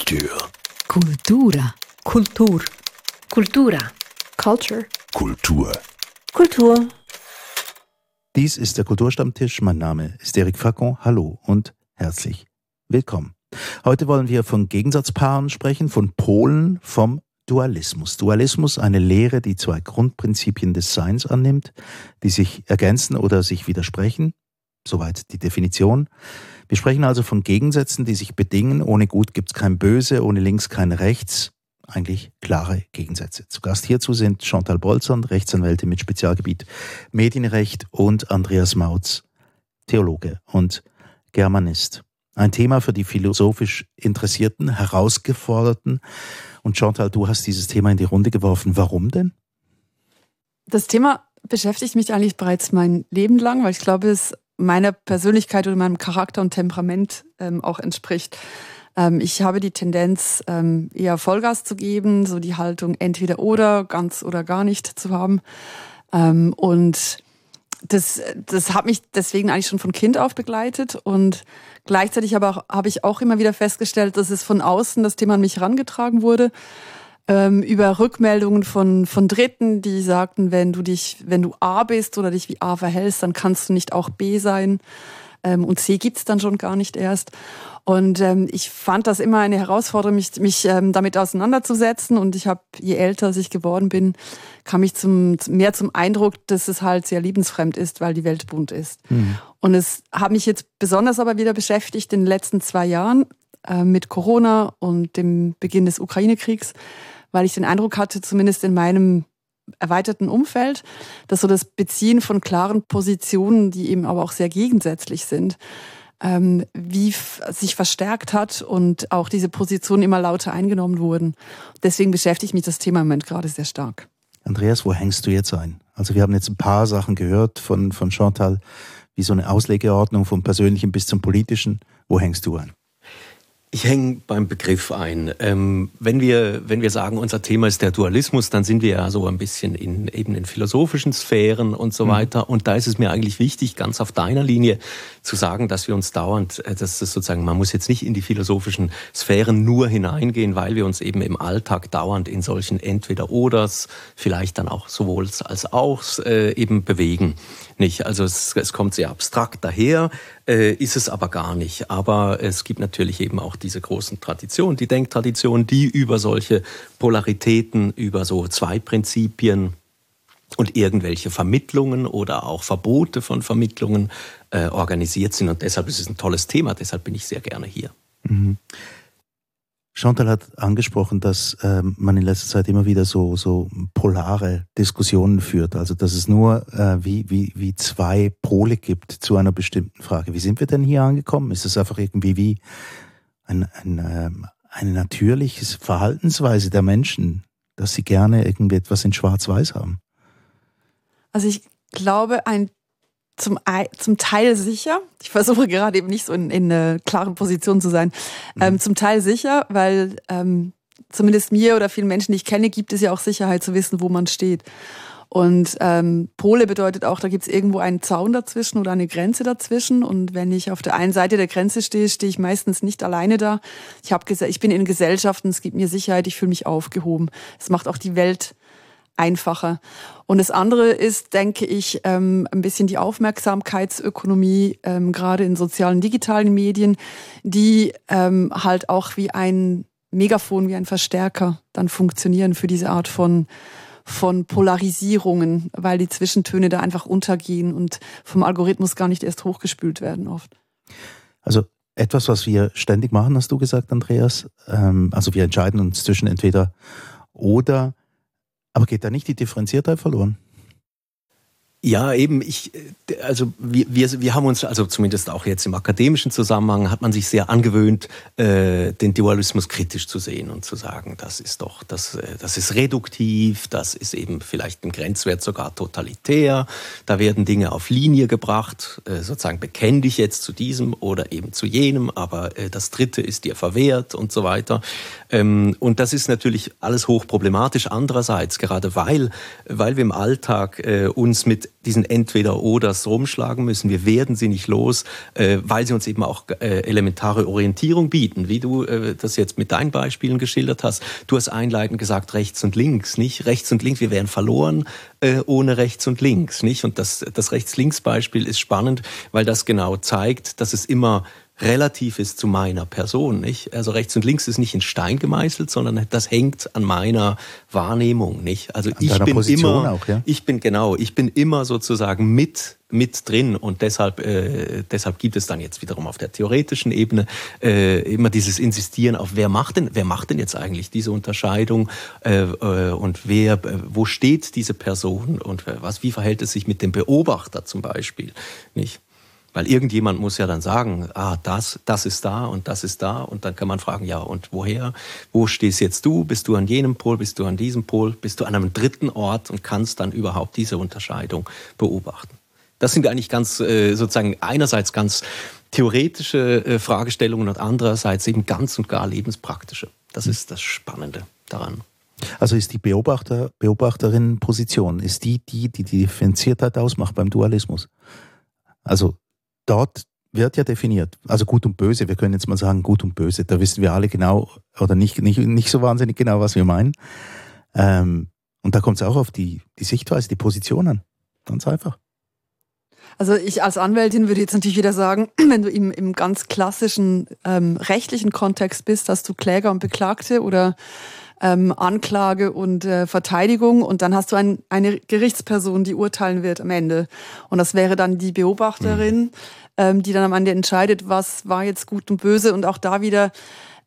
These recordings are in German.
Kultur. Kultura. Kultur. Kultura. Culture. Kultur. Kultur. Dies ist der Kulturstammtisch. Mein Name ist Eric Facon. Hallo und herzlich willkommen. Heute wollen wir von Gegensatzpaaren sprechen, von Polen, vom Dualismus. Dualismus, eine Lehre, die zwei Grundprinzipien des Seins annimmt, die sich ergänzen oder sich widersprechen. Soweit die Definition. Wir sprechen also von Gegensätzen, die sich bedingen. Ohne Gut gibt es kein Böse, ohne Links kein Rechts. Eigentlich klare Gegensätze. Zu Gast hierzu sind Chantal Bolzern, Rechtsanwältin mit Spezialgebiet Medienrecht und Andreas Mautz, Theologe und Germanist. Ein Thema für die philosophisch Interessierten, Herausgeforderten. Und Chantal, du hast dieses Thema in die Runde geworfen. Warum denn? Das Thema beschäftigt mich eigentlich bereits mein Leben lang, weil ich glaube, es meiner Persönlichkeit oder meinem Charakter und Temperament ähm, auch entspricht. Ähm, ich habe die Tendenz, ähm, eher Vollgas zu geben, so die Haltung entweder oder, ganz oder gar nicht zu haben. Ähm, und das, das hat mich deswegen eigentlich schon von Kind auf begleitet und gleichzeitig aber auch, habe ich auch immer wieder festgestellt, dass es von außen das Thema an mich herangetragen wurde ähm, über Rückmeldungen von, von Dritten, die sagten, wenn du dich, wenn du A bist oder dich wie A verhältst, dann kannst du nicht auch B sein. Ähm, und C gibt's dann schon gar nicht erst. Und ähm, ich fand das immer eine Herausforderung, mich, mich ähm, damit auseinanderzusetzen. Und ich habe, je älter ich geworden bin, kam ich zum, mehr zum Eindruck, dass es halt sehr liebensfremd ist, weil die Welt bunt ist. Mhm. Und es hat mich jetzt besonders aber wieder beschäftigt in den letzten zwei Jahren äh, mit Corona und dem Beginn des Ukraine-Kriegs, weil ich den Eindruck hatte, zumindest in meinem erweiterten Umfeld, dass so das Beziehen von klaren Positionen, die eben aber auch sehr gegensätzlich sind, ähm, wie sich verstärkt hat und auch diese Positionen immer lauter eingenommen wurden. Deswegen beschäftigt mich das Thema im Moment gerade sehr stark. Andreas, wo hängst du jetzt ein? Also wir haben jetzt ein paar Sachen gehört von, von Chantal, wie so eine Auslegeordnung vom Persönlichen bis zum Politischen. Wo hängst du ein? Ich hänge beim Begriff ein. Ähm, wenn, wir, wenn wir sagen, unser Thema ist der Dualismus, dann sind wir ja so ein bisschen in, eben in philosophischen Sphären und so mhm. weiter. Und da ist es mir eigentlich wichtig, ganz auf deiner Linie zu sagen, dass wir uns dauernd, äh, dass das sozusagen, man muss jetzt nicht in die philosophischen Sphären nur hineingehen, weil wir uns eben im Alltag dauernd in solchen Entweder-Oders, vielleicht dann auch sowohl als auch äh, eben bewegen nicht. Also es, es kommt sehr abstrakt daher, äh, ist es aber gar nicht. Aber es gibt natürlich eben auch diese großen Traditionen, die Denktraditionen, die über solche Polaritäten, über so zwei Prinzipien und irgendwelche Vermittlungen oder auch Verbote von Vermittlungen äh, organisiert sind. Und deshalb ist es ein tolles Thema, deshalb bin ich sehr gerne hier. Mhm. Chantal hat angesprochen, dass ähm, man in letzter Zeit immer wieder so, so polare Diskussionen führt. Also dass es nur äh, wie, wie, wie zwei Pole gibt zu einer bestimmten Frage. Wie sind wir denn hier angekommen? Ist es einfach irgendwie wie ein, ein, ähm, eine natürliche Verhaltensweise der Menschen, dass sie gerne irgendwie etwas in Schwarz-Weiß haben? Also ich glaube, ein zum, zum Teil sicher. Ich versuche gerade eben nicht so in, in einer klaren Position zu sein. Mhm. Ähm, zum Teil sicher, weil ähm, zumindest mir oder vielen Menschen, die ich kenne, gibt es ja auch Sicherheit zu wissen, wo man steht. Und ähm, Pole bedeutet auch, da gibt es irgendwo einen Zaun dazwischen oder eine Grenze dazwischen. Und wenn ich auf der einen Seite der Grenze stehe, stehe ich meistens nicht alleine da. Ich, hab, ich bin in Gesellschaften, es gibt mir Sicherheit, ich fühle mich aufgehoben. Es macht auch die Welt einfacher. Und das andere ist, denke ich, ähm, ein bisschen die Aufmerksamkeitsökonomie, ähm, gerade in sozialen, digitalen Medien, die ähm, halt auch wie ein Megafon, wie ein Verstärker dann funktionieren für diese Art von von Polarisierungen, weil die Zwischentöne da einfach untergehen und vom Algorithmus gar nicht erst hochgespült werden oft. Also etwas, was wir ständig machen, hast du gesagt, Andreas. also wir entscheiden uns zwischen entweder oder aber geht da nicht die Differenziertheit verloren? Ja, eben, ich, also wir, wir, wir haben uns, also zumindest auch jetzt im akademischen Zusammenhang, hat man sich sehr angewöhnt, äh, den Dualismus kritisch zu sehen und zu sagen, das ist doch, das, äh, das ist reduktiv, das ist eben vielleicht im Grenzwert sogar totalitär, da werden Dinge auf Linie gebracht, äh, sozusagen bekenne dich jetzt zu diesem oder eben zu jenem, aber äh, das Dritte ist dir verwehrt und so weiter. Ähm, und das ist natürlich alles hochproblematisch. Andererseits, gerade weil, weil wir im Alltag äh, uns mit diesen Entweder-Oders rumschlagen müssen. Wir werden sie nicht los, äh, weil sie uns eben auch äh, elementare Orientierung bieten, wie du äh, das jetzt mit deinen Beispielen geschildert hast. Du hast einleitend gesagt, rechts und links, nicht? Rechts und links, wir wären verloren äh, ohne rechts und links, nicht? Und das, das Rechts-Links-Beispiel ist spannend, weil das genau zeigt, dass es immer relativ ist zu meiner Person. Nicht? Also rechts und links ist nicht in Stein gemeißelt, sondern das hängt an meiner Wahrnehmung. Nicht? Also an ich bin Position immer, auch, ja? ich bin genau, ich bin immer sozusagen mit mit drin und deshalb äh, deshalb gibt es dann jetzt wiederum auf der theoretischen Ebene äh, immer dieses Insistieren auf wer macht denn wer macht denn jetzt eigentlich diese Unterscheidung äh, äh, und wer äh, wo steht diese Person und was wie verhält es sich mit dem Beobachter zum Beispiel nicht weil irgendjemand muss ja dann sagen, ah, das, das ist da und das ist da. Und dann kann man fragen, ja, und woher? Wo stehst jetzt du? Bist du an jenem Pol? Bist du an diesem Pol? Bist du an einem dritten Ort und kannst dann überhaupt diese Unterscheidung beobachten? Das sind eigentlich ganz, äh, sozusagen einerseits ganz theoretische äh, Fragestellungen und andererseits eben ganz und gar lebenspraktische. Das ist das Spannende daran. Also ist die Beobachter, Beobachterin-Position, ist die, die die Differenziertheit ausmacht beim Dualismus? Also dort wird ja definiert, also gut und böse, wir können jetzt mal sagen gut und böse, da wissen wir alle genau oder nicht, nicht, nicht so wahnsinnig genau, was wir meinen. Ähm, und da kommt es auch auf die, die Sichtweise, die Position an. Ganz einfach. Also ich als Anwältin würde jetzt natürlich wieder sagen, wenn du im, im ganz klassischen ähm, rechtlichen Kontext bist, hast du Kläger und Beklagte oder ähm, Anklage und äh, Verteidigung und dann hast du ein, eine Gerichtsperson, die urteilen wird am Ende. Und das wäre dann die Beobachterin, mhm. ähm, die dann am Ende entscheidet, was war jetzt gut und böse. Und auch da wieder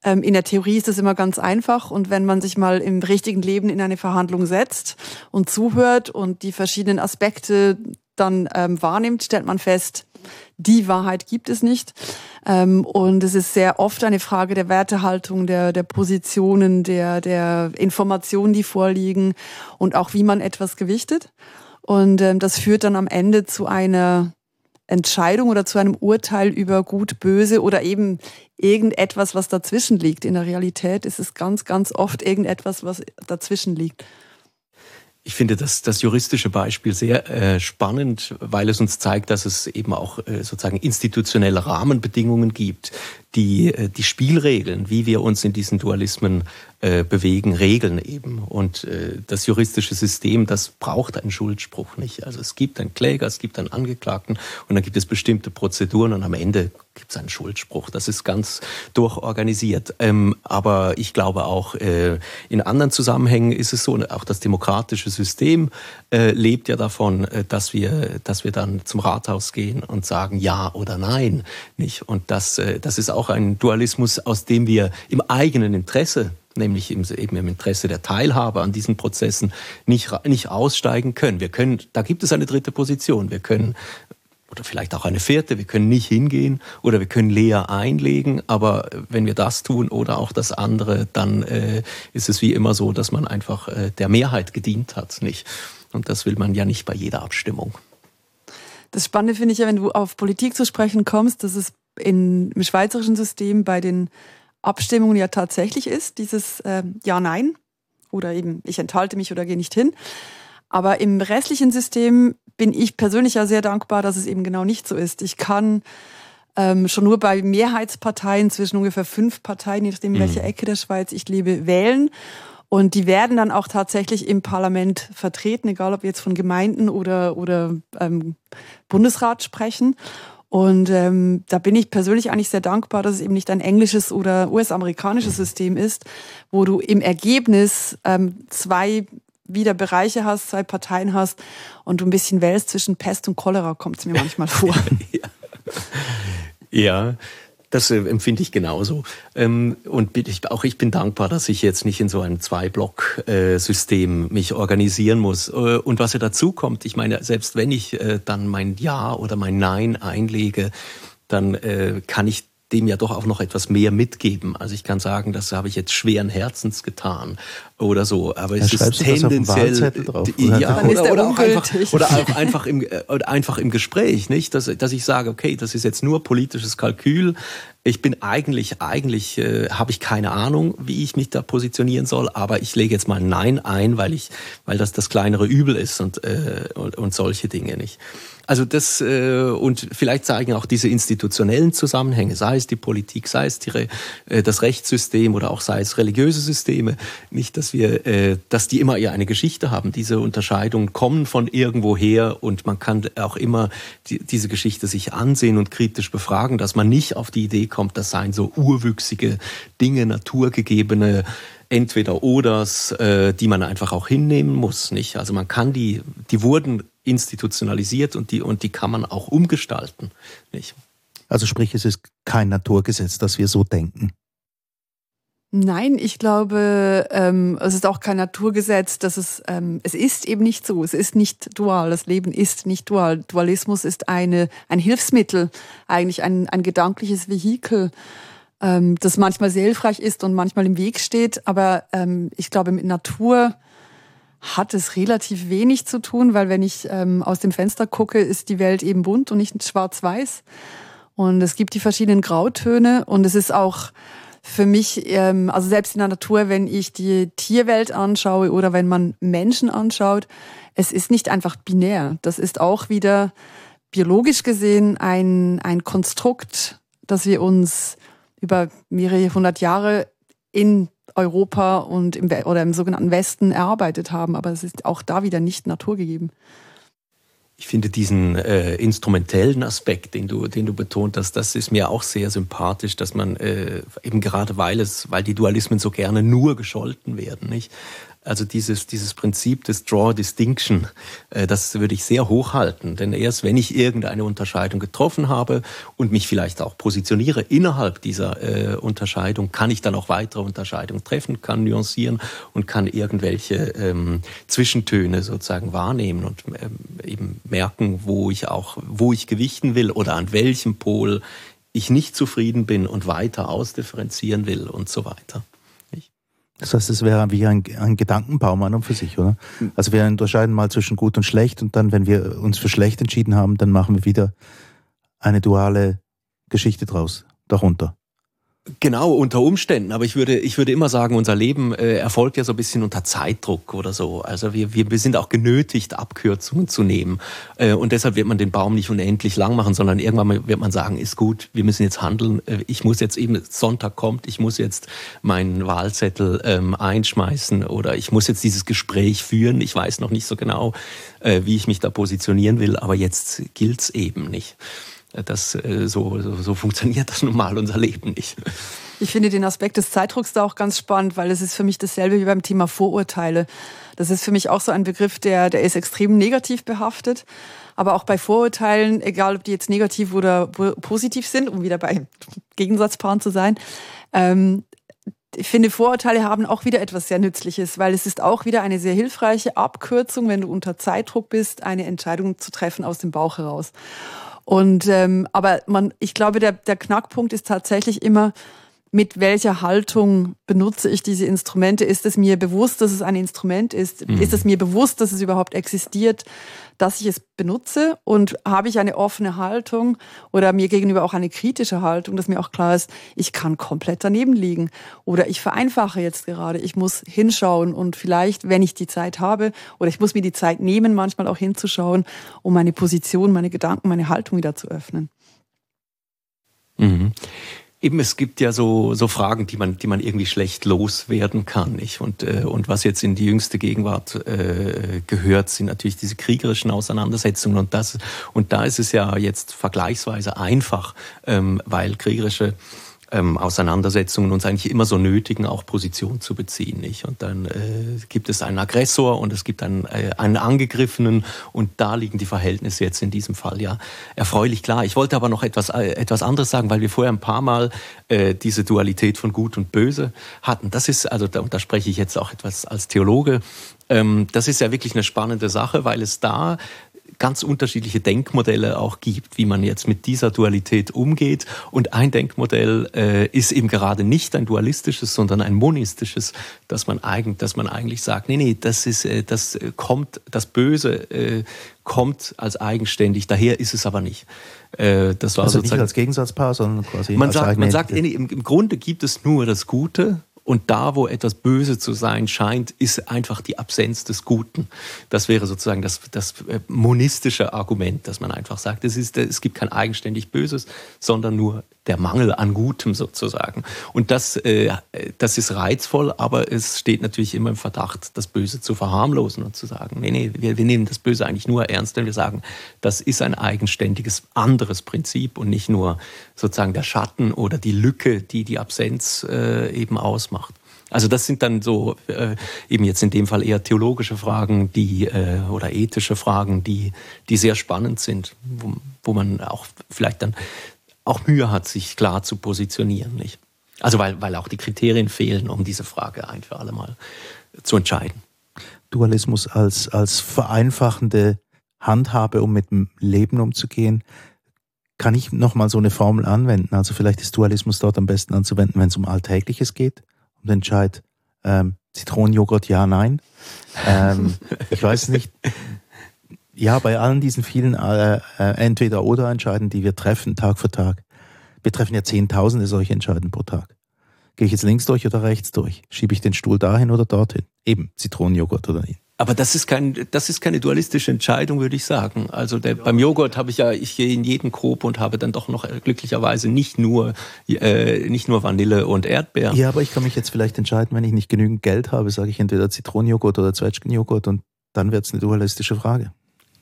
ähm, in der Theorie ist es immer ganz einfach und wenn man sich mal im richtigen Leben in eine Verhandlung setzt und zuhört und die verschiedenen Aspekte dann ähm, wahrnimmt, stellt man fest, die Wahrheit gibt es nicht. Ähm, und es ist sehr oft eine Frage der Wertehaltung, der, der Positionen, der, der Informationen, die vorliegen und auch wie man etwas gewichtet. Und ähm, das führt dann am Ende zu einer Entscheidung oder zu einem Urteil über gut, böse oder eben irgendetwas, was dazwischen liegt. In der Realität ist es ganz, ganz oft irgendetwas, was dazwischen liegt. Ich finde das, das juristische Beispiel sehr äh, spannend, weil es uns zeigt, dass es eben auch äh, sozusagen institutionelle Rahmenbedingungen gibt, die, äh, die Spielregeln, wie wir uns in diesen Dualismen äh, bewegen, regeln eben. Und äh, das juristische System, das braucht einen Schuldspruch nicht. Also es gibt einen Kläger, es gibt einen Angeklagten und dann gibt es bestimmte Prozeduren und am Ende gibt es einen Schuldspruch. Das ist ganz durchorganisiert. Ähm, aber ich glaube auch, äh, in anderen Zusammenhängen ist es so, auch das demokratische System äh, lebt ja davon, äh, dass, wir, dass wir dann zum Rathaus gehen und sagen Ja oder Nein. Nicht? Und das, äh, das ist auch ein Dualismus, aus dem wir im eigenen Interesse nämlich im, eben im Interesse der Teilhabe an diesen Prozessen nicht, nicht aussteigen können. Wir können, da gibt es eine dritte Position. Wir können oder vielleicht auch eine vierte, wir können nicht hingehen oder wir können leer einlegen, aber wenn wir das tun oder auch das andere, dann äh, ist es wie immer so, dass man einfach äh, der Mehrheit gedient hat, nicht? Und das will man ja nicht bei jeder Abstimmung. Das Spannende finde ich ja, wenn du auf Politik zu sprechen kommst, dass es in, im schweizerischen System bei den Abstimmungen ja tatsächlich ist, dieses äh, Ja-Nein oder eben ich enthalte mich oder gehe nicht hin. Aber im restlichen System bin ich persönlich ja sehr dankbar, dass es eben genau nicht so ist. Ich kann ähm, schon nur bei Mehrheitsparteien zwischen ungefähr fünf Parteien, je nachdem, in welcher mhm. Ecke der Schweiz ich lebe, wählen. Und die werden dann auch tatsächlich im Parlament vertreten, egal ob wir jetzt von Gemeinden oder, oder ähm, Bundesrat sprechen. Und ähm, da bin ich persönlich eigentlich sehr dankbar, dass es eben nicht ein englisches oder US-amerikanisches System ist, wo du im Ergebnis ähm, zwei wieder Bereiche hast, zwei Parteien hast und du ein bisschen wählst zwischen Pest und Cholera, kommt es mir manchmal vor. ja. ja. Das äh, empfinde ich genauso. Ähm, und ich, auch ich bin dankbar, dass ich jetzt nicht in so einem Zwei-Block-System mich organisieren muss. Äh, und was ja dazu kommt, ich meine, selbst wenn ich äh, dann mein Ja oder mein Nein einlege, dann kann ich dem ja doch auch noch etwas mehr mitgeben. Also ich kann sagen, das habe ich jetzt schweren Herzens getan oder so. Aber es ja, ist tendenziell drauf, oder? ja, oder, oder, auch einfach, oder auch einfach im oder einfach im Gespräch, nicht, dass, dass ich sage, okay, das ist jetzt nur politisches Kalkül. Ich bin eigentlich, eigentlich äh, habe ich keine Ahnung, wie ich mich da positionieren soll, aber ich lege jetzt mal Nein ein, weil ich, weil das das kleinere Übel ist und, äh, und, und solche Dinge nicht. Also das äh, und vielleicht zeigen auch diese institutionellen Zusammenhänge, sei es die Politik, sei es die, äh, das Rechtssystem oder auch sei es religiöse Systeme, nicht, dass wir, äh, dass die immer eher eine Geschichte haben. Diese Unterscheidungen kommen von irgendwoher und man kann auch immer die, diese Geschichte sich ansehen und kritisch befragen, dass man nicht auf die Idee kommt, das seien so urwüchsige Dinge, naturgegebene entweder oders, äh, die man einfach auch hinnehmen muss, nicht? Also man kann die, die wurden institutionalisiert und die, und die kann man auch umgestalten. Nicht? Also sprich, es ist kein Naturgesetz, dass wir so denken. Nein, ich glaube, ähm, es ist auch kein Naturgesetz, dass es, ähm, es ist eben nicht so, es ist nicht dual, das Leben ist nicht dual. Dualismus ist eine, ein Hilfsmittel, eigentlich ein, ein gedankliches Vehikel, ähm, das manchmal sehr hilfreich ist und manchmal im Weg steht, aber ähm, ich glaube, mit Natur hat es relativ wenig zu tun, weil wenn ich ähm, aus dem Fenster gucke, ist die Welt eben bunt und nicht schwarz-weiß. Und es gibt die verschiedenen Grautöne und es ist auch für mich, ähm, also selbst in der Natur, wenn ich die Tierwelt anschaue oder wenn man Menschen anschaut, es ist nicht einfach binär. Das ist auch wieder biologisch gesehen ein, ein Konstrukt, das wir uns über mehrere hundert Jahre in Europa und im, oder im sogenannten Westen erarbeitet haben. Aber es ist auch da wieder nicht naturgegeben. Ich finde diesen äh, instrumentellen Aspekt, den du, den du betont hast, das ist mir auch sehr sympathisch, dass man äh, eben gerade weil es, weil die Dualismen so gerne nur gescholten werden, nicht? Also dieses, dieses Prinzip des Draw Distinction, äh, das würde ich sehr hochhalten. Denn erst wenn ich irgendeine Unterscheidung getroffen habe und mich vielleicht auch positioniere innerhalb dieser äh, Unterscheidung, kann ich dann auch weitere Unterscheidungen treffen, kann nuancieren und kann irgendwelche ähm, Zwischentöne sozusagen wahrnehmen und ähm, eben merken, wo ich auch, wo ich gewichten will oder an welchem Pol ich nicht zufrieden bin und weiter ausdifferenzieren will und so weiter. Das heißt, es wäre wie ein, ein Gedankenbaum an und für sich, oder? Also wir unterscheiden mal zwischen gut und schlecht und dann, wenn wir uns für schlecht entschieden haben, dann machen wir wieder eine duale Geschichte draus, darunter. Genau, unter Umständen. Aber ich würde, ich würde immer sagen, unser Leben äh, erfolgt ja so ein bisschen unter Zeitdruck oder so. Also wir, wir, wir sind auch genötigt, Abkürzungen zu nehmen. Äh, und deshalb wird man den Baum nicht unendlich lang machen, sondern irgendwann wird man sagen, ist gut, wir müssen jetzt handeln. Äh, ich muss jetzt eben, Sonntag kommt, ich muss jetzt meinen Wahlzettel ähm, einschmeißen oder ich muss jetzt dieses Gespräch führen. Ich weiß noch nicht so genau, äh, wie ich mich da positionieren will, aber jetzt gilt's eben nicht. Das, äh, so, so, so funktioniert das nun mal unser Leben nicht. Ich finde den Aspekt des Zeitdrucks da auch ganz spannend, weil es ist für mich dasselbe wie beim Thema Vorurteile. Das ist für mich auch so ein Begriff, der, der ist extrem negativ behaftet. Aber auch bei Vorurteilen, egal ob die jetzt negativ oder positiv sind, um wieder bei Gegensatzpaaren zu sein, ähm, ich finde, Vorurteile haben auch wieder etwas sehr Nützliches, weil es ist auch wieder eine sehr hilfreiche Abkürzung, wenn du unter Zeitdruck bist, eine Entscheidung zu treffen aus dem Bauch heraus. Und ähm, aber man, ich glaube, der, der Knackpunkt ist tatsächlich immer, mit welcher Haltung benutze ich diese Instrumente? Ist es mir bewusst, dass es ein Instrument ist? Mhm. Ist es mir bewusst, dass es überhaupt existiert, dass ich es benutze? Und habe ich eine offene Haltung oder mir gegenüber auch eine kritische Haltung, dass mir auch klar ist, ich kann komplett daneben liegen oder ich vereinfache jetzt gerade, ich muss hinschauen und vielleicht, wenn ich die Zeit habe oder ich muss mir die Zeit nehmen, manchmal auch hinzuschauen, um meine Position, meine Gedanken, meine Haltung wieder zu öffnen. Mhm. Eben, es gibt ja so, so Fragen, die man, die man irgendwie schlecht loswerden kann. Nicht? Und, äh, und was jetzt in die jüngste Gegenwart äh, gehört, sind natürlich diese kriegerischen Auseinandersetzungen. Und, das, und da ist es ja jetzt vergleichsweise einfach, ähm, weil kriegerische ähm, Auseinandersetzungen uns eigentlich immer so nötigen, auch Position zu beziehen. Nicht? Und dann äh, gibt es einen Aggressor und es gibt einen, äh, einen Angegriffenen und da liegen die Verhältnisse jetzt in diesem Fall ja erfreulich klar. Ich wollte aber noch etwas, äh, etwas anderes sagen, weil wir vorher ein paar Mal äh, diese Dualität von Gut und Böse hatten. Das ist, also da, da spreche ich jetzt auch etwas als Theologe, ähm, das ist ja wirklich eine spannende Sache, weil es da ganz unterschiedliche Denkmodelle auch gibt, wie man jetzt mit dieser Dualität umgeht. Und ein Denkmodell äh, ist eben gerade nicht ein dualistisches, sondern ein monistisches, dass man eigentlich, dass man eigentlich sagt, nee, nee, das ist, äh, das kommt, das Böse äh, kommt als eigenständig, daher ist es aber nicht. Äh, das war also nicht als Gegensatzpaar, sondern quasi man als sagt, Man sagt, im Grunde gibt es nur das Gute und da, wo etwas böse zu sein scheint, ist einfach die Absenz des Guten. Das wäre sozusagen das, das äh, monistische Argument, dass man einfach sagt, es, ist, es gibt kein eigenständig Böses, sondern nur der Mangel an Gutem sozusagen. Und das, äh, das ist reizvoll, aber es steht natürlich immer im Verdacht, das Böse zu verharmlosen und zu sagen, nee, nee, wir, wir nehmen das Böse eigentlich nur ernst, wenn wir sagen, das ist ein eigenständiges anderes Prinzip und nicht nur sozusagen der Schatten oder die Lücke, die die Absenz äh, eben ausmacht. Also das sind dann so äh, eben jetzt in dem Fall eher theologische Fragen, die äh, oder ethische Fragen, die die sehr spannend sind, wo, wo man auch vielleicht dann auch Mühe hat, sich klar zu positionieren. Nicht? Also weil, weil auch die Kriterien fehlen, um diese Frage ein für alle Mal zu entscheiden. Dualismus als, als vereinfachende Handhabe, um mit dem Leben umzugehen, kann ich nochmal so eine Formel anwenden. Also vielleicht ist Dualismus dort am besten anzuwenden, wenn es um Alltägliches geht, um den Entscheid ähm, Zitronenjoghurt ja, nein. Ähm, ich weiß nicht, ja, bei allen diesen vielen äh, äh, Entweder-Oder-Entscheiden, die wir treffen, Tag für Tag, wir treffen ja Zehntausende solche Entscheiden pro Tag. Gehe ich jetzt links durch oder rechts durch? Schiebe ich den Stuhl dahin oder dorthin? Eben, Zitronenjoghurt oder nicht. Aber das ist, kein, das ist keine dualistische Entscheidung, würde ich sagen. Also der, beim Joghurt habe ich ja, ich gehe in jeden Grob und habe dann doch noch äh, glücklicherweise nicht nur, äh, nicht nur Vanille und Erdbeer. Ja, aber ich kann mich jetzt vielleicht entscheiden, wenn ich nicht genügend Geld habe, sage ich entweder Zitronenjoghurt oder Zwetschgenjoghurt und dann wird es eine dualistische Frage.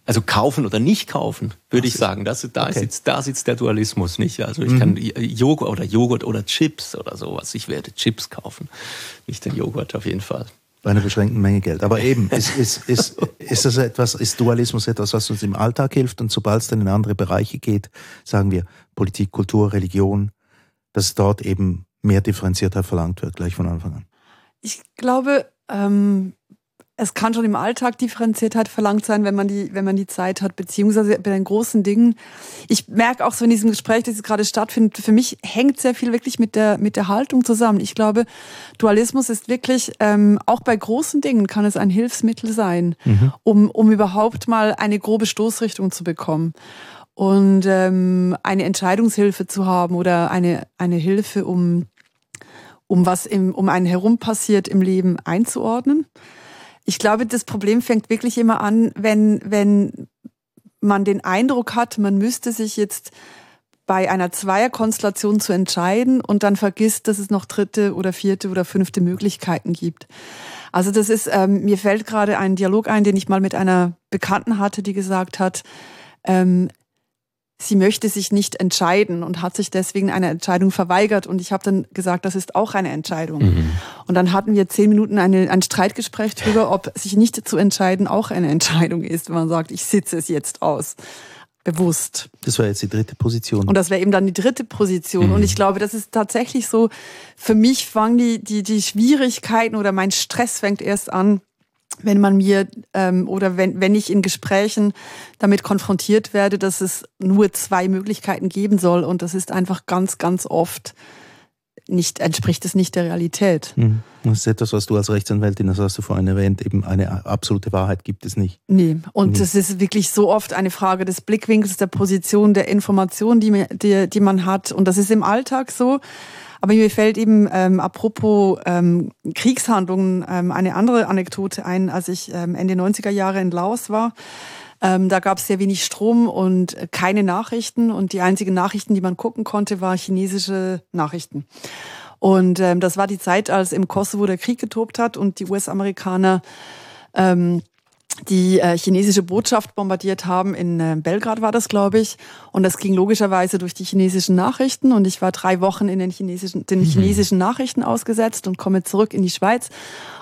Also kaufen oder nicht kaufen, würde ich sagen. Das, da, okay. sitzt, da sitzt der Dualismus nicht. Also ich mhm. kann Joghurt oder Joghurt oder Chips oder sowas. Ich werde Chips kaufen, nicht den Joghurt auf jeden Fall. Bei einer beschränkten Menge Geld. Aber eben, ist, ist, ist, ist, das etwas, ist Dualismus etwas, was uns im Alltag hilft? Und sobald es dann in andere Bereiche geht, sagen wir Politik, Kultur, Religion, dass dort eben mehr Differenziertheit verlangt wird, gleich von Anfang an. Ich glaube, ähm, es kann schon im Alltag Differenziertheit verlangt sein, wenn man die, wenn man die Zeit hat, beziehungsweise bei den großen Dingen. Ich merke auch so in diesem Gespräch, das gerade stattfindet, für mich hängt sehr viel wirklich mit der, mit der Haltung zusammen. Ich glaube, Dualismus ist wirklich, ähm, auch bei großen Dingen kann es ein Hilfsmittel sein, mhm. um, um überhaupt mal eine grobe Stoßrichtung zu bekommen und ähm, eine Entscheidungshilfe zu haben oder eine, eine Hilfe, um, um was im, um einen herum passiert im Leben einzuordnen. Ich glaube, das Problem fängt wirklich immer an, wenn, wenn man den Eindruck hat, man müsste sich jetzt bei einer Zweierkonstellation zu entscheiden und dann vergisst, dass es noch dritte oder vierte oder fünfte Möglichkeiten gibt. Also das ist, ähm, mir fällt gerade ein Dialog ein, den ich mal mit einer Bekannten hatte, die gesagt hat, ähm, sie möchte sich nicht entscheiden und hat sich deswegen eine Entscheidung verweigert. Und ich habe dann gesagt, das ist auch eine Entscheidung. Mhm. Und dann hatten wir zehn Minuten eine, ein Streitgespräch darüber, ob sich nicht zu entscheiden auch eine Entscheidung ist, wenn man sagt, ich sitze es jetzt aus. Bewusst. Das war jetzt die dritte Position. Und das wäre eben dann die dritte Position. Mhm. Und ich glaube, das ist tatsächlich so, für mich fangen die, die, die Schwierigkeiten oder mein Stress fängt erst an, wenn man mir ähm, oder wenn, wenn ich in Gesprächen damit konfrontiert werde, dass es nur zwei Möglichkeiten geben soll und das ist einfach ganz, ganz oft nicht, entspricht es nicht der Realität. Mhm. Das ist etwas, was du als Rechtsanwältin, das hast du vorhin erwähnt, eben eine absolute Wahrheit gibt es nicht. Nee, und es ist wirklich so oft eine Frage des Blickwinkels, der Position, der Information, die, die, die man hat. Und das ist im Alltag so. Aber mir fällt eben ähm, apropos ähm, Kriegshandlungen ähm, eine andere Anekdote ein, als ich ähm, Ende 90er Jahre in Laos war. Ähm, da gab es sehr wenig Strom und keine Nachrichten. Und die einzigen Nachrichten, die man gucken konnte, war chinesische Nachrichten. Und ähm, das war die Zeit, als im Kosovo der Krieg getobt hat und die US-Amerikaner ähm, die äh, chinesische Botschaft bombardiert haben. In äh, Belgrad war das, glaube ich. Und das ging logischerweise durch die chinesischen Nachrichten. Und ich war drei Wochen in den chinesischen, den mhm. chinesischen Nachrichten ausgesetzt und komme zurück in die Schweiz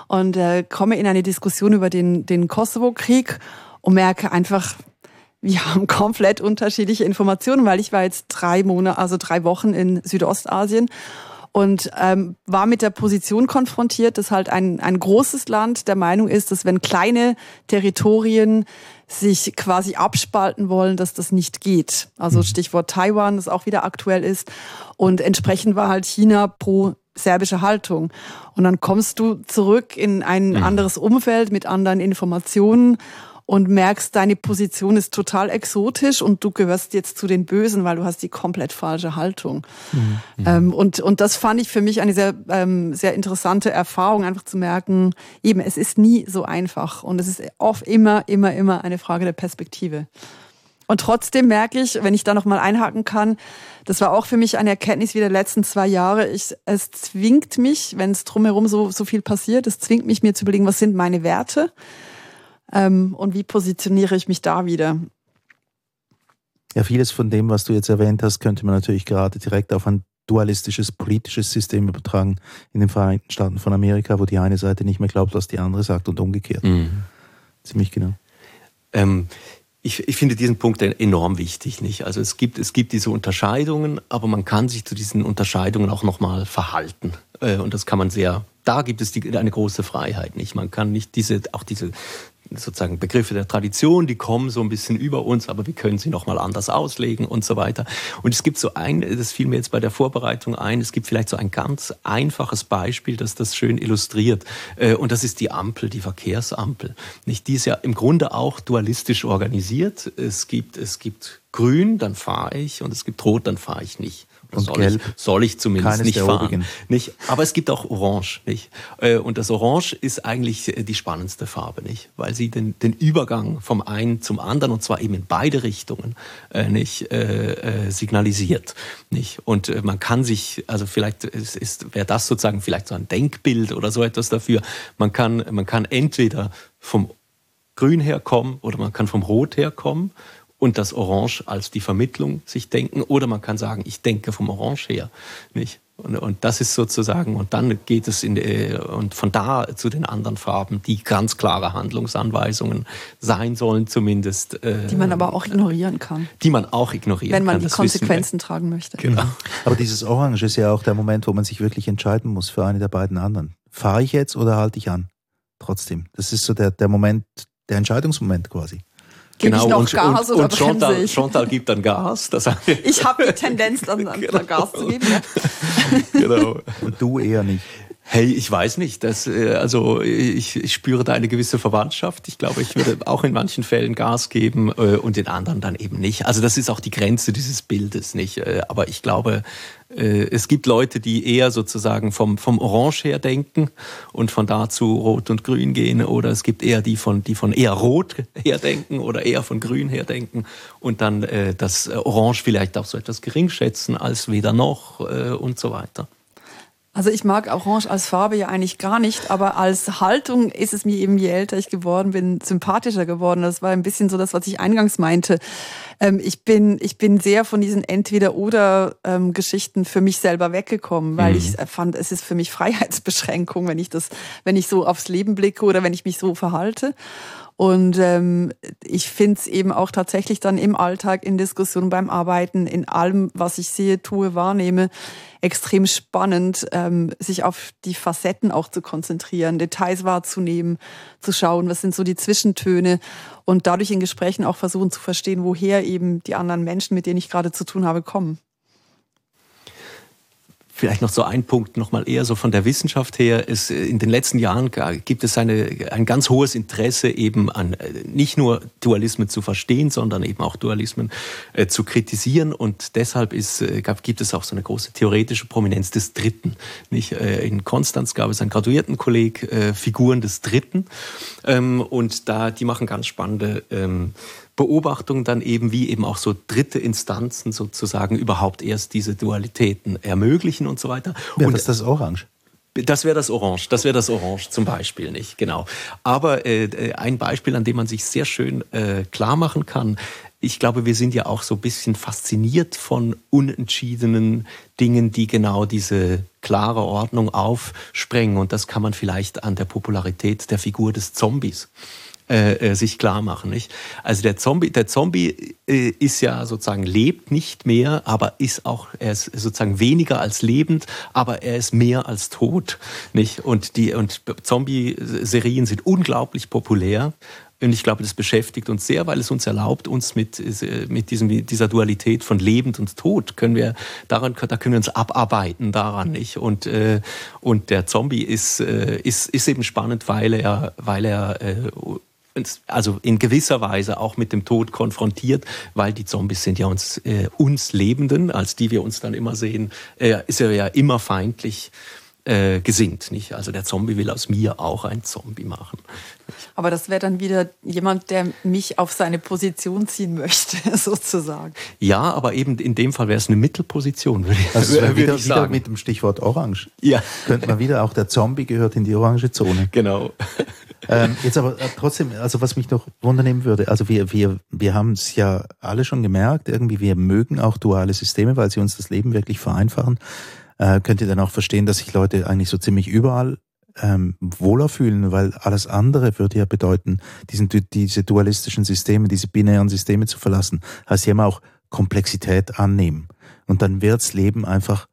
und äh, komme in eine Diskussion über den, den Kosovo-Krieg und merke einfach, wir haben komplett unterschiedliche Informationen, weil ich war jetzt drei Monate, also drei Wochen in Südostasien und ähm, war mit der Position konfrontiert, dass halt ein, ein großes Land der Meinung ist, dass wenn kleine Territorien sich quasi abspalten wollen, dass das nicht geht. Also mhm. Stichwort Taiwan, das auch wieder aktuell ist. Und entsprechend war halt China pro serbische Haltung. Und dann kommst du zurück in ein mhm. anderes Umfeld mit anderen Informationen und merkst, deine Position ist total exotisch und du gehörst jetzt zu den Bösen, weil du hast die komplett falsche Haltung. Mhm. Ähm, und, und das fand ich für mich eine sehr, ähm, sehr interessante Erfahrung, einfach zu merken, eben, es ist nie so einfach und es ist oft immer, immer, immer eine Frage der Perspektive. Und trotzdem merke ich, wenn ich da nochmal einhaken kann, das war auch für mich eine Erkenntnis wie der letzten zwei Jahre. Ich, es zwingt mich, wenn es drumherum so, so viel passiert, es zwingt mich mir zu überlegen, was sind meine Werte? Ähm, und wie positioniere ich mich da wieder? Ja, vieles von dem, was du jetzt erwähnt hast, könnte man natürlich gerade direkt auf ein dualistisches politisches System übertragen in den Vereinigten Staaten von Amerika, wo die eine Seite nicht mehr glaubt, was die andere sagt und umgekehrt. Mhm. Ziemlich genau. Ähm, ich, ich finde diesen Punkt enorm wichtig. Nicht? Also es gibt, es gibt diese Unterscheidungen, aber man kann sich zu diesen Unterscheidungen auch nochmal verhalten. Äh, und das kann man sehr, da gibt es die, eine große Freiheit. Nicht? Man kann nicht diese, auch diese sozusagen Begriffe der Tradition, die kommen so ein bisschen über uns, aber wir können sie nochmal anders auslegen und so weiter. Und es gibt so ein, das fiel mir jetzt bei der Vorbereitung ein, es gibt vielleicht so ein ganz einfaches Beispiel, das das schön illustriert. Äh, und das ist die Ampel, die Verkehrsampel. Nicht, die ist ja im Grunde auch dualistisch organisiert. Es gibt, es gibt grün, dann fahre ich und es gibt rot, dann fahre ich nicht. Und soll gelb. Ich, soll ich zumindest Keines nicht fahren. Nicht? Aber es gibt auch Orange. Nicht? Äh, und das Orange ist eigentlich äh, die spannendste Farbe, nicht? weil sie den, den Übergang vom einen zum anderen, und zwar eben in beide Richtungen, äh, nicht, äh, signalisiert. Nicht? Und man kann sich, also vielleicht ist, ist, wäre das sozusagen vielleicht so ein Denkbild oder so etwas dafür, man kann, man kann entweder vom Grün herkommen oder man kann vom Rot herkommen und das Orange als die Vermittlung sich denken. Oder man kann sagen, ich denke vom Orange her. Nicht? Und, und das ist sozusagen, und dann geht es in, äh, und von da zu den anderen Farben, die ganz klare Handlungsanweisungen sein sollen, zumindest. Äh, die man aber auch ignorieren kann. Die man auch ignorieren kann. Wenn man kann, die Konsequenzen tragen möchte. Genau. Aber dieses Orange ist ja auch der Moment, wo man sich wirklich entscheiden muss für eine der beiden anderen. Fahre ich jetzt oder halte ich an? Trotzdem. Das ist so der, der Moment, der Entscheidungsmoment quasi. Genau, ich noch und, Gas und, oder und Chantal, Chantal gibt dann Gas. Das ich habe die Tendenz, dann, dann genau. Gas zu geben. Ja. genau. Und du eher nicht. Hey, ich weiß nicht. Das, äh, also ich, ich spüre da eine gewisse Verwandtschaft. Ich glaube, ich würde auch in manchen Fällen Gas geben äh, und in anderen dann eben nicht. Also das ist auch die Grenze dieses Bildes, nicht? Äh, aber ich glaube, es gibt Leute, die eher sozusagen vom, vom Orange her denken und von da zu Rot und Grün gehen. Oder es gibt eher die von, die von eher Rot her denken oder eher von Grün her denken und dann das Orange vielleicht auch so etwas gering schätzen als weder noch und so weiter. Also ich mag Orange als Farbe ja eigentlich gar nicht, aber als Haltung ist es mir eben, je älter ich geworden bin, sympathischer geworden. Das war ein bisschen so das, was ich eingangs meinte. Ähm, ich bin, ich bin sehr von diesen Entweder-Oder-Geschichten für mich selber weggekommen, weil mhm. ich fand, es ist für mich Freiheitsbeschränkung, wenn ich das, wenn ich so aufs Leben blicke oder wenn ich mich so verhalte. Und ähm, ich finde es eben auch tatsächlich dann im Alltag, in Diskussionen, beim Arbeiten, in allem, was ich sehe, tue, wahrnehme, extrem spannend, ähm, sich auf die Facetten auch zu konzentrieren, Details wahrzunehmen, zu schauen, was sind so die Zwischentöne und dadurch in Gesprächen auch versuchen zu verstehen, woher eben die anderen Menschen, mit denen ich gerade zu tun habe, kommen. Vielleicht noch so ein Punkt, nochmal eher so von der Wissenschaft her. ist äh, in den letzten Jahren gibt es eine, ein ganz hohes Interesse eben an äh, nicht nur Dualismen zu verstehen, sondern eben auch Dualismen äh, zu kritisieren. Und deshalb ist, äh, gibt es auch so eine große theoretische Prominenz des Dritten. Nicht? Äh, in Konstanz gab es einen Graduiertenkolleg, äh, Figuren des Dritten. Ähm, und da, die machen ganz spannende ähm, Beobachtung dann eben, wie eben auch so dritte Instanzen sozusagen überhaupt erst diese Dualitäten ermöglichen und so weiter. Ja, und das ist das Orange. Das wäre das Orange, das wäre das Orange zum Beispiel nicht, genau. Aber äh, äh, ein Beispiel, an dem man sich sehr schön äh, klar machen kann, ich glaube, wir sind ja auch so ein bisschen fasziniert von unentschiedenen Dingen, die genau diese klare Ordnung aufsprengen. Und das kann man vielleicht an der Popularität der Figur des Zombies äh, äh, sich klar machen. Nicht? Also der Zombie, der Zombie äh, ist ja sozusagen lebt nicht mehr, aber ist auch er ist sozusagen weniger als lebend, aber er ist mehr als tot. Nicht? Und die und Zombie-Serien sind unglaublich populär. Und ich glaube, das beschäftigt uns sehr, weil es uns erlaubt, uns mit, mit diesem, dieser Dualität von Lebend und Tod können wir daran, da können wir uns abarbeiten daran nicht. Und, äh, und der Zombie ist, äh, ist, ist eben spannend, weil er, weil er äh, also in gewisser Weise auch mit dem Tod konfrontiert, weil die Zombies sind ja uns, äh, uns Lebenden, als die wir uns dann immer sehen, äh, ist er ja immer feindlich äh, gesinnt. Nicht? Also der Zombie will aus mir auch ein Zombie machen. Aber das wäre dann wieder jemand, der mich auf seine Position ziehen möchte, sozusagen. Ja, aber eben in dem Fall wäre es eine Mittelposition, würde ich, also würde wieder, ich sagen. Wieder mit dem Stichwort Orange. Ja. Könnte man wieder, auch der Zombie gehört in die orange Zone. Genau. Ähm, jetzt aber äh, trotzdem, also was mich noch wundernehmen würde, also wir, wir, wir haben es ja alle schon gemerkt, irgendwie wir mögen auch duale Systeme, weil sie uns das Leben wirklich vereinfachen. Äh, könnt ihr dann auch verstehen, dass sich Leute eigentlich so ziemlich überall ähm, wohler fühlen, weil alles andere würde ja bedeuten, diesen, diese dualistischen Systeme, diese binären Systeme zu verlassen, heißt ja immer auch Komplexität annehmen. Und dann wirds Leben einfach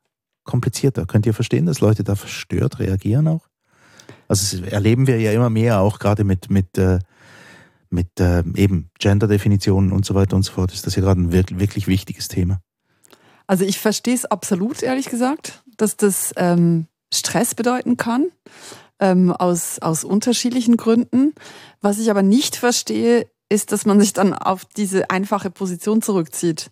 komplizierter. Könnt ihr verstehen, dass Leute da verstört reagieren auch? Also erleben wir ja immer mehr, auch gerade mit, mit, äh, mit äh, eben Gender-Definitionen und so weiter und so fort, ist das ja gerade ein wirklich wichtiges Thema. Also ich verstehe es absolut, ehrlich gesagt, dass das ähm, Stress bedeuten kann, ähm, aus, aus unterschiedlichen Gründen. Was ich aber nicht verstehe, ist, dass man sich dann auf diese einfache Position zurückzieht.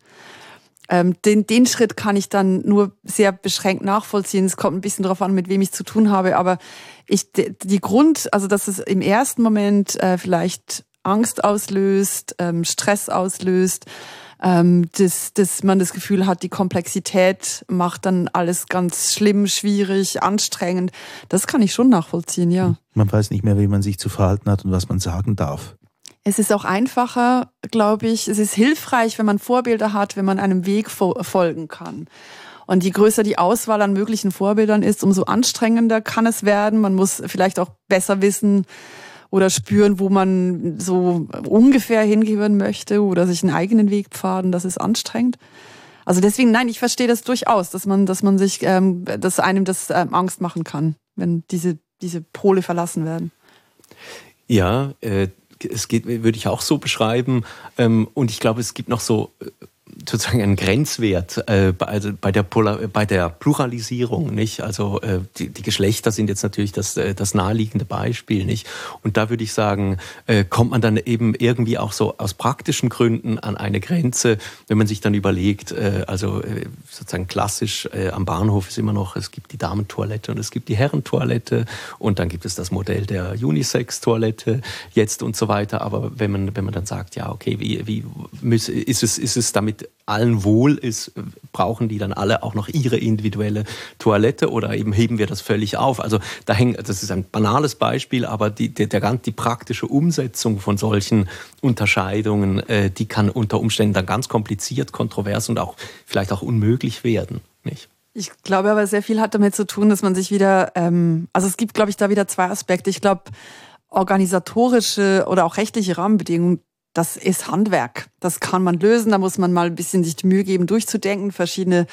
Ähm, den, den Schritt kann ich dann nur sehr beschränkt nachvollziehen. Es kommt ein bisschen darauf an, mit wem ich zu tun habe. Aber ich, die Grund, also dass es im ersten Moment äh, vielleicht Angst auslöst, ähm, Stress auslöst, ähm, dass, dass man das Gefühl hat, die Komplexität macht dann alles ganz schlimm, schwierig, anstrengend. Das kann ich schon nachvollziehen, ja. Man weiß nicht mehr, wie man sich zu verhalten hat und was man sagen darf. Es ist auch einfacher, glaube ich. Es ist hilfreich, wenn man Vorbilder hat, wenn man einem Weg folgen kann. Und je größer die Auswahl an möglichen Vorbildern ist, umso anstrengender kann es werden. Man muss vielleicht auch besser wissen oder spüren, wo man so ungefähr hingehören möchte oder sich einen eigenen Weg pfaden. Das ist anstrengend. Also deswegen, nein, ich verstehe das durchaus, dass man, dass man sich, ähm, dass einem das ähm, Angst machen kann, wenn diese, diese Pole verlassen werden. Ja, äh, es geht, würde ich auch so beschreiben. Ähm, und ich glaube, es gibt noch so äh, sozusagen einen Grenzwert äh, bei, also der bei der Pluralisierung, nicht? Also äh, die, die Geschlechter sind jetzt natürlich das, äh, das naheliegende Beispiel, nicht? Und da würde ich sagen, äh, kommt man dann eben irgendwie auch so aus praktischen Gründen an eine Grenze, wenn man sich dann überlegt, äh, also äh, sozusagen klassisch am Bahnhof ist immer noch, es gibt die Damentoilette und es gibt die Herrentoilette und dann gibt es das Modell der Unisex-Toilette jetzt und so weiter. Aber wenn man, wenn man dann sagt, ja, okay, wie, wie ist, es, ist es damit allen wohl ist, brauchen die dann alle auch noch ihre individuelle Toilette oder eben heben wir das völlig auf? Also da hängt, das ist ein banales Beispiel, aber die, der, der, die praktische Umsetzung von solchen Unterscheidungen, äh, die kann unter Umständen dann ganz kompliziert, kontrovers und auch vielleicht auch unmöglich werden, nicht? Ich glaube aber, sehr viel hat damit zu tun, dass man sich wieder, ähm, also es gibt, glaube ich, da wieder zwei Aspekte. Ich glaube, organisatorische oder auch rechtliche Rahmenbedingungen das ist Handwerk. Das kann man lösen. Da muss man mal ein bisschen sich die Mühe geben, durchzudenken, verschiedene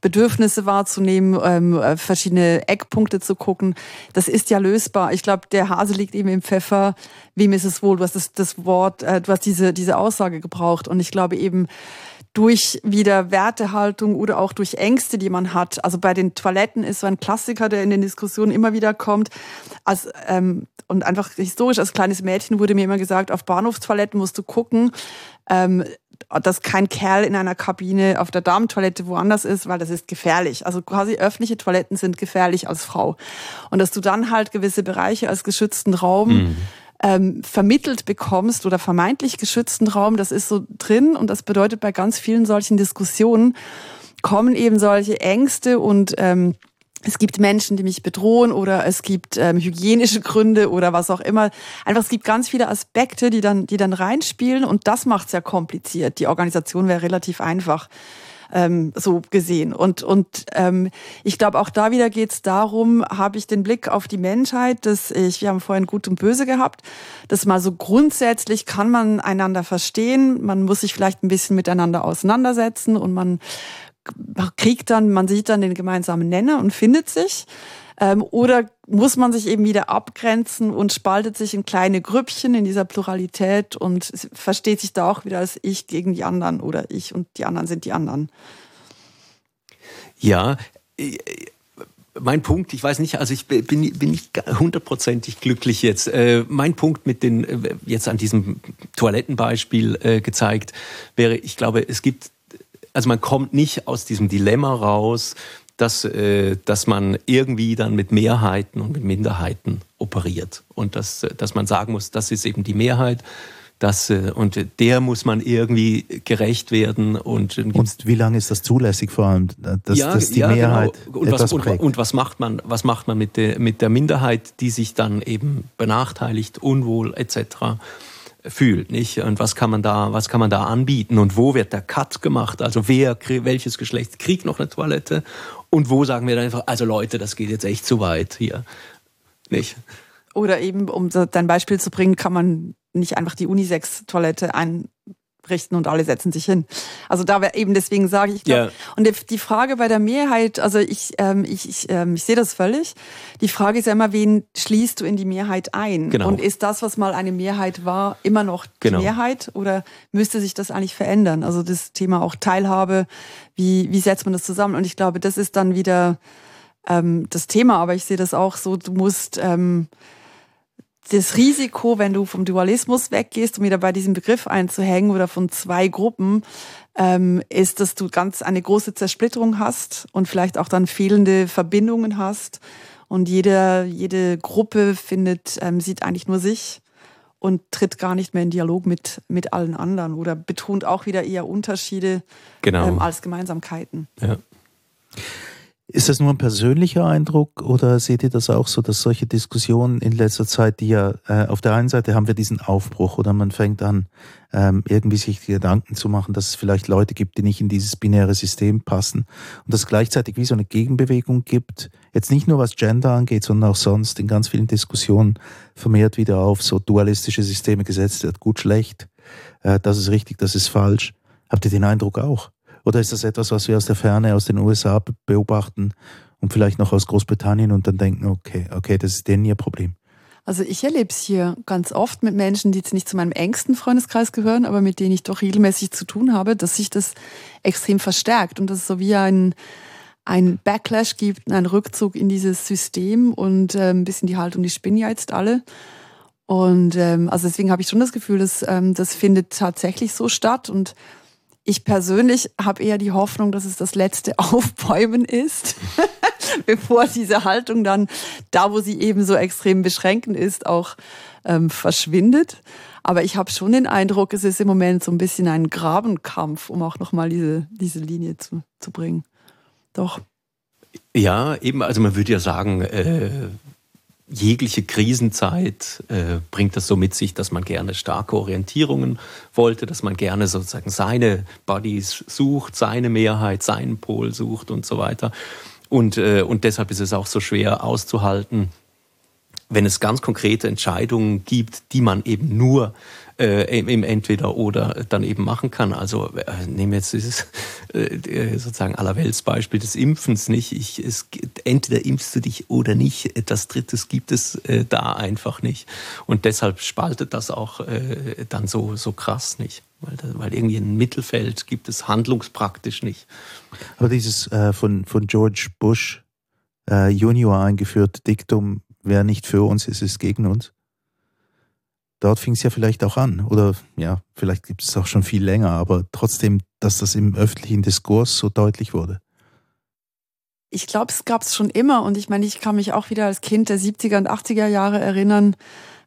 Bedürfnisse wahrzunehmen, ähm, äh, verschiedene Eckpunkte zu gucken. Das ist ja lösbar. Ich glaube, der Hase liegt eben im Pfeffer. Wem ist es wohl? Du hast das, das Wort, äh, du hast diese, diese Aussage gebraucht. Und ich glaube eben, durch wieder Wertehaltung oder auch durch Ängste, die man hat. Also bei den Toiletten ist so ein Klassiker, der in den Diskussionen immer wieder kommt. Als, ähm, und einfach historisch, als kleines Mädchen wurde mir immer gesagt, auf Bahnhofstoiletten musst du gucken, ähm, dass kein Kerl in einer Kabine auf der Damentoilette woanders ist, weil das ist gefährlich. Also quasi öffentliche Toiletten sind gefährlich als Frau. Und dass du dann halt gewisse Bereiche als geschützten Raum mhm ähm, vermittelt bekommst oder vermeintlich geschützten Raum, das ist so drin und das bedeutet bei ganz vielen solchen Diskussionen kommen eben solche Ängste und ähm, es gibt Menschen, die mich bedrohen oder es gibt ähm, hygienische Gründe oder was auch immer. Einfach, es gibt ganz viele Aspekte, die dann, die dann reinspielen und das macht es ja kompliziert. Die Organisation wäre relativ einfach. Ähm, so gesehen. Und, und ähm, ich glaube, auch da wieder geht es darum, habe ich den Blick auf die Menschheit, dass ich, wir haben vorhin Gut und Böse gehabt, dass mal so grundsätzlich kann man einander verstehen, man muss sich vielleicht ein bisschen miteinander auseinandersetzen und man kriegt dann, man sieht dann den gemeinsamen Nenner und findet sich. Ähm, oder muss man sich eben wieder abgrenzen und spaltet sich in kleine Grüppchen in dieser Pluralität und versteht sich da auch wieder als ich gegen die anderen oder ich und die anderen sind die anderen. Ja, äh, mein Punkt, ich weiß nicht, also ich bin, bin nicht hundertprozentig glücklich jetzt. Äh, mein Punkt mit den, äh, jetzt an diesem Toilettenbeispiel gezeigt, wäre, ich glaube, es gibt, also man kommt nicht aus diesem Dilemma raus, dass, äh, dass man irgendwie dann mit Mehrheiten und mit Minderheiten operiert. Und dass, dass man sagen muss, das ist eben die Mehrheit. Das, äh, und der muss man irgendwie gerecht werden. Und, und wie lange ist das zulässig vor allem, dass, ja, dass die ja, genau. Mehrheit genau. und, was, und, und, was macht man, was macht man mit, der, mit der Minderheit, die sich dann eben benachteiligt, unwohl etc fühlt, nicht? Und was kann man da, was kann man da anbieten? Und wo wird der Cut gemacht? Also wer, welches Geschlecht kriegt noch eine Toilette? Und wo sagen wir dann einfach, also Leute, das geht jetzt echt zu weit hier, nicht? Oder eben, um dein Beispiel zu bringen, kann man nicht einfach die Unisex-Toilette ein, richten und alle setzen sich hin. Also da wäre eben deswegen sage ich, glaub, ja. und die Frage bei der Mehrheit, also ich, ähm, ich, ich, ähm, ich sehe das völlig. Die Frage ist ja immer, wen schließt du in die Mehrheit ein? Genau. Und ist das, was mal eine Mehrheit war, immer noch die genau. Mehrheit oder müsste sich das eigentlich verändern? Also das Thema auch Teilhabe, wie, wie setzt man das zusammen? Und ich glaube, das ist dann wieder ähm, das Thema, aber ich sehe das auch so, du musst ähm, das Risiko, wenn du vom Dualismus weggehst, um wieder bei diesem Begriff einzuhängen oder von zwei Gruppen, ähm, ist, dass du ganz eine große Zersplitterung hast und vielleicht auch dann fehlende Verbindungen hast. Und jede, jede Gruppe findet, ähm, sieht eigentlich nur sich und tritt gar nicht mehr in Dialog mit, mit allen anderen oder betont auch wieder eher Unterschiede genau. ähm, als Gemeinsamkeiten. Ja. Ist das nur ein persönlicher Eindruck oder seht ihr das auch so, dass solche Diskussionen in letzter Zeit, die ja äh, auf der einen Seite haben wir diesen Aufbruch oder man fängt an, ähm, irgendwie sich Gedanken zu machen, dass es vielleicht Leute gibt, die nicht in dieses binäre System passen und dass es gleichzeitig wie so eine Gegenbewegung gibt, jetzt nicht nur was Gender angeht, sondern auch sonst in ganz vielen Diskussionen vermehrt wieder auf so dualistische Systeme gesetzt wird, gut, schlecht, äh, das ist richtig, das ist falsch. Habt ihr den Eindruck auch? Oder ist das etwas, was wir aus der Ferne, aus den USA beobachten und vielleicht noch aus Großbritannien und dann denken, okay, okay, das ist denen ihr Problem? Also ich erlebe es hier ganz oft mit Menschen, die jetzt nicht zu meinem engsten Freundeskreis gehören, aber mit denen ich doch regelmäßig zu tun habe, dass sich das extrem verstärkt und dass es so wie ein, ein Backlash gibt, einen Rückzug in dieses System und äh, ein bisschen die Haltung, die spinnen ja jetzt alle. Und ähm, also deswegen habe ich schon das Gefühl, dass ähm, das findet tatsächlich so statt und ich persönlich habe eher die Hoffnung, dass es das letzte Aufbäumen ist, bevor diese Haltung dann da, wo sie eben so extrem beschränkend ist, auch ähm, verschwindet. Aber ich habe schon den Eindruck, es ist im Moment so ein bisschen ein Grabenkampf, um auch nochmal diese, diese Linie zu, zu bringen. Doch. Ja, eben, also man würde ja sagen, äh, jegliche Krisenzeit äh, bringt das so mit sich, dass man gerne starke Orientierungen wollte, dass man gerne sozusagen seine Buddies sucht, seine Mehrheit, seinen Pol sucht und so weiter. Und, äh, und deshalb ist es auch so schwer auszuhalten, wenn es ganz konkrete Entscheidungen gibt, die man eben nur äh, im Entweder oder dann eben machen kann. Also äh, nehmen wir jetzt dieses äh, sozusagen Allerweltsbeispiel des Impfens nicht. Ich, es, entweder impfst du dich oder nicht. Etwas Drittes gibt es da einfach nicht. Und deshalb spaltet das auch dann so, so krass nicht. Weil, weil irgendwie ein Mittelfeld gibt es handlungspraktisch nicht. Aber dieses äh, von, von George Bush äh, Junior eingeführte Diktum, wer nicht für uns ist, ist gegen uns dort fing es ja vielleicht auch an. Oder ja, vielleicht gibt es auch schon viel länger, aber trotzdem, dass das im öffentlichen Diskurs so deutlich wurde. Ich glaube, es gab es schon immer. Und ich meine, ich kann mich auch wieder als Kind der 70er und 80er Jahre erinnern,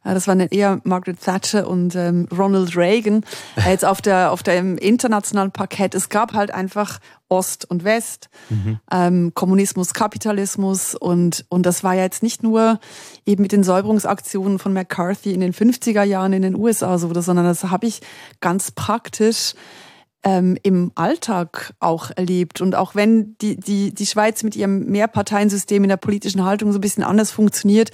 das waren eher Margaret Thatcher und ähm, Ronald Reagan. Äh, jetzt auf der auf dem internationalen Parkett. Es gab halt einfach Ost und West, mhm. ähm, Kommunismus, Kapitalismus und und das war ja jetzt nicht nur eben mit den Säuberungsaktionen von McCarthy in den 50er Jahren in den USA so, sondern das habe ich ganz praktisch ähm, im Alltag auch erlebt. Und auch wenn die, die, die Schweiz mit ihrem Mehrparteiensystem in der politischen Haltung so ein bisschen anders funktioniert,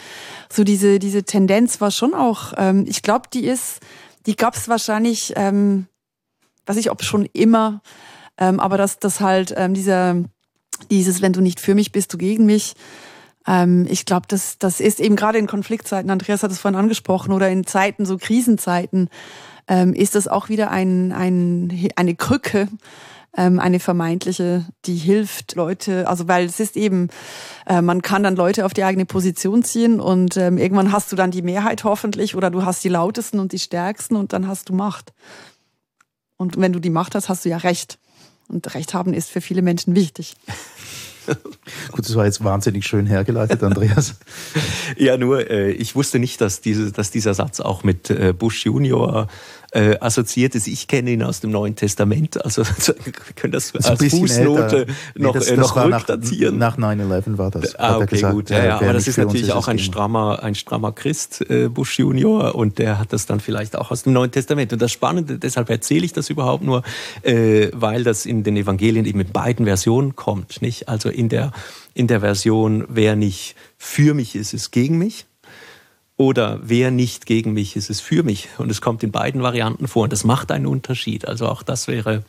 so diese, diese Tendenz war schon auch, ähm, ich glaube, die ist, die gab es wahrscheinlich, ähm, weiß ich, ob schon immer, ähm, aber dass das halt ähm, dieser, dieses, wenn du nicht für mich bist, du gegen mich, ähm, ich glaube, das, das ist eben gerade in Konfliktzeiten, Andreas hat es vorhin angesprochen, oder in Zeiten, so Krisenzeiten, ähm, ist das auch wieder ein, ein, eine Krücke, ähm, eine vermeintliche, die hilft Leute, also weil es ist eben, äh, man kann dann Leute auf die eigene Position ziehen und ähm, irgendwann hast du dann die Mehrheit hoffentlich oder du hast die lautesten und die stärksten und dann hast du Macht. Und wenn du die Macht hast, hast du ja Recht. Und Recht haben ist für viele Menschen wichtig. Gut, das war jetzt wahnsinnig schön hergeleitet, Andreas. ja, nur äh, ich wusste nicht, dass, diese, dass dieser Satz auch mit äh, Bush Junior äh, assoziiert ist. Ich kenne ihn aus dem Neuen Testament, also wir können das, das als Fußnote noch, nee, das, äh, noch rückdatieren. Nach, nach 9-11 war das. Ah, okay, gesagt, gut. Ja, ja, aber das ist natürlich auch ein strammer, ein strammer Christ, äh, Bush Junior, und der hat das dann vielleicht auch aus dem Neuen Testament. Und das Spannende, deshalb erzähle ich das überhaupt nur, äh, weil das in den Evangelien eben in beiden Versionen kommt. Nicht? Also in der, in der Version, wer nicht für mich ist, ist gegen mich. Oder wer nicht gegen mich ist, ist für mich. Und es kommt in beiden Varianten vor. Und das macht einen Unterschied. Also auch das wäre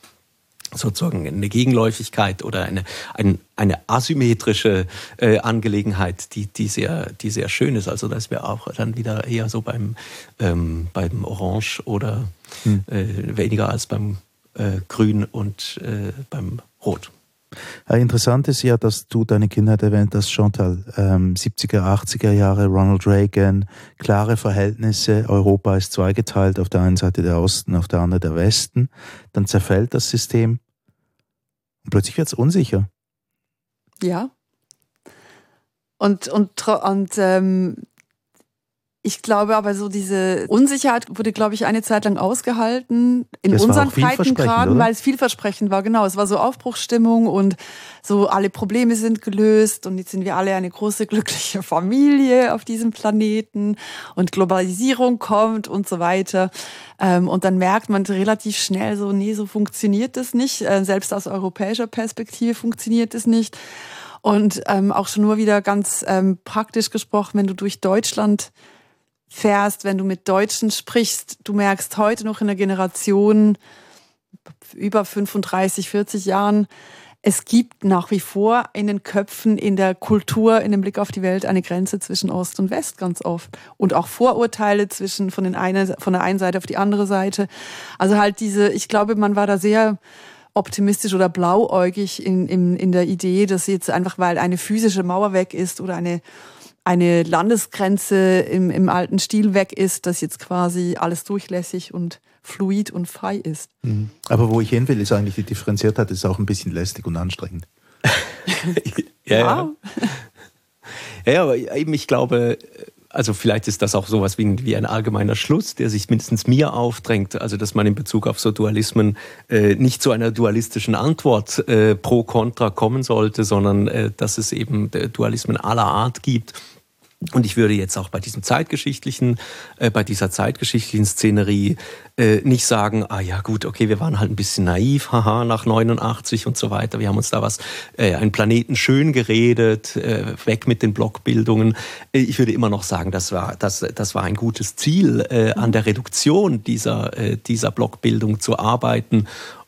sozusagen eine Gegenläufigkeit oder eine, eine, eine asymmetrische äh, Angelegenheit, die, die, sehr, die sehr schön ist. Also dass wir auch dann wieder eher so beim, ähm, beim Orange oder hm. äh, weniger als beim äh, Grün und äh, beim Rot. Ja, interessant ist ja, dass du deine Kindheit erwähnt hast, Chantal. Ähm, 70er, 80er Jahre, Ronald Reagan, klare Verhältnisse. Europa ist zweigeteilt, auf der einen Seite der Osten, auf der anderen der Westen. Dann zerfällt das System und plötzlich wird es unsicher. Ja. Und, und, und ähm, ich glaube aber so diese Unsicherheit wurde, glaube ich, eine Zeit lang ausgehalten in das unseren Breitengraden, weil es vielversprechend war. Genau, es war so Aufbruchsstimmung und so alle Probleme sind gelöst und jetzt sind wir alle eine große glückliche Familie auf diesem Planeten und Globalisierung kommt und so weiter. Ähm, und dann merkt man relativ schnell so, nee, so funktioniert das nicht. Äh, selbst aus europäischer Perspektive funktioniert es nicht. Und ähm, auch schon nur wieder ganz ähm, praktisch gesprochen, wenn du durch Deutschland fährst, wenn du mit Deutschen sprichst, du merkst heute noch in der Generation über 35, 40 Jahren, es gibt nach wie vor in den Köpfen, in der Kultur, in dem Blick auf die Welt eine Grenze zwischen Ost und West ganz oft. Und auch Vorurteile zwischen von, den eine, von der einen Seite auf die andere Seite. Also halt diese, ich glaube, man war da sehr optimistisch oder blauäugig in, in, in der Idee, dass jetzt einfach, weil eine physische Mauer weg ist oder eine eine Landesgrenze im, im alten Stil weg ist, dass jetzt quasi alles durchlässig und fluid und frei ist. Mhm. Aber wo ich hin will, ist eigentlich die Differenziertheit ist auch ein bisschen lästig und anstrengend. ja, ja. ja, aber eben ich glaube, also vielleicht ist das auch sowas wie ein, wie ein allgemeiner Schluss, der sich mindestens mir aufdrängt, also dass man in Bezug auf so Dualismen äh, nicht zu einer dualistischen Antwort äh, pro kontra kommen sollte, sondern äh, dass es eben Dualismen aller Art gibt und ich würde jetzt auch bei diesem zeitgeschichtlichen, äh, bei dieser zeitgeschichtlichen Szenerie äh, nicht sagen, ah ja gut, okay, wir waren halt ein bisschen naiv, haha, nach 89 und so weiter. Wir haben uns da was, äh, einen Planeten schön geredet, äh, weg mit den Blockbildungen. Äh, ich würde immer noch sagen, das war, das, das war ein gutes Ziel, äh, an der Reduktion dieser, äh, dieser Blockbildung zu arbeiten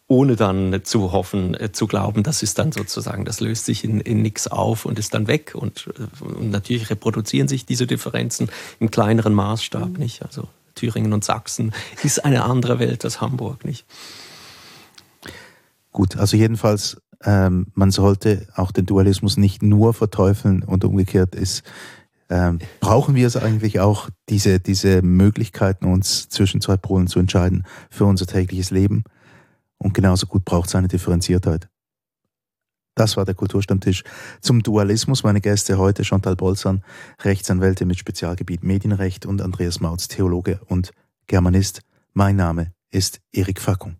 ohne dann zu hoffen, äh, zu glauben, das ist dann sozusagen, das löst sich in, in nichts auf und ist dann weg. Und, äh, und natürlich reproduzieren sich diese Differenzen im kleineren Maßstab, mhm. nicht? Also Thüringen und Sachsen ist eine andere Welt als Hamburg, nicht? Gut, also jedenfalls, ähm, man sollte auch den Dualismus nicht nur verteufeln und umgekehrt ist, ähm, brauchen wir es eigentlich auch, diese, diese Möglichkeiten, uns zwischen zwei Polen zu entscheiden für unser tägliches Leben? Und genauso gut braucht es eine Differenziertheit. Das war der Kulturstammtisch zum Dualismus. Meine Gäste heute Chantal Bolzan, Rechtsanwälte mit Spezialgebiet Medienrecht und Andreas Mautz, Theologe und Germanist. Mein Name ist Erik Fackung.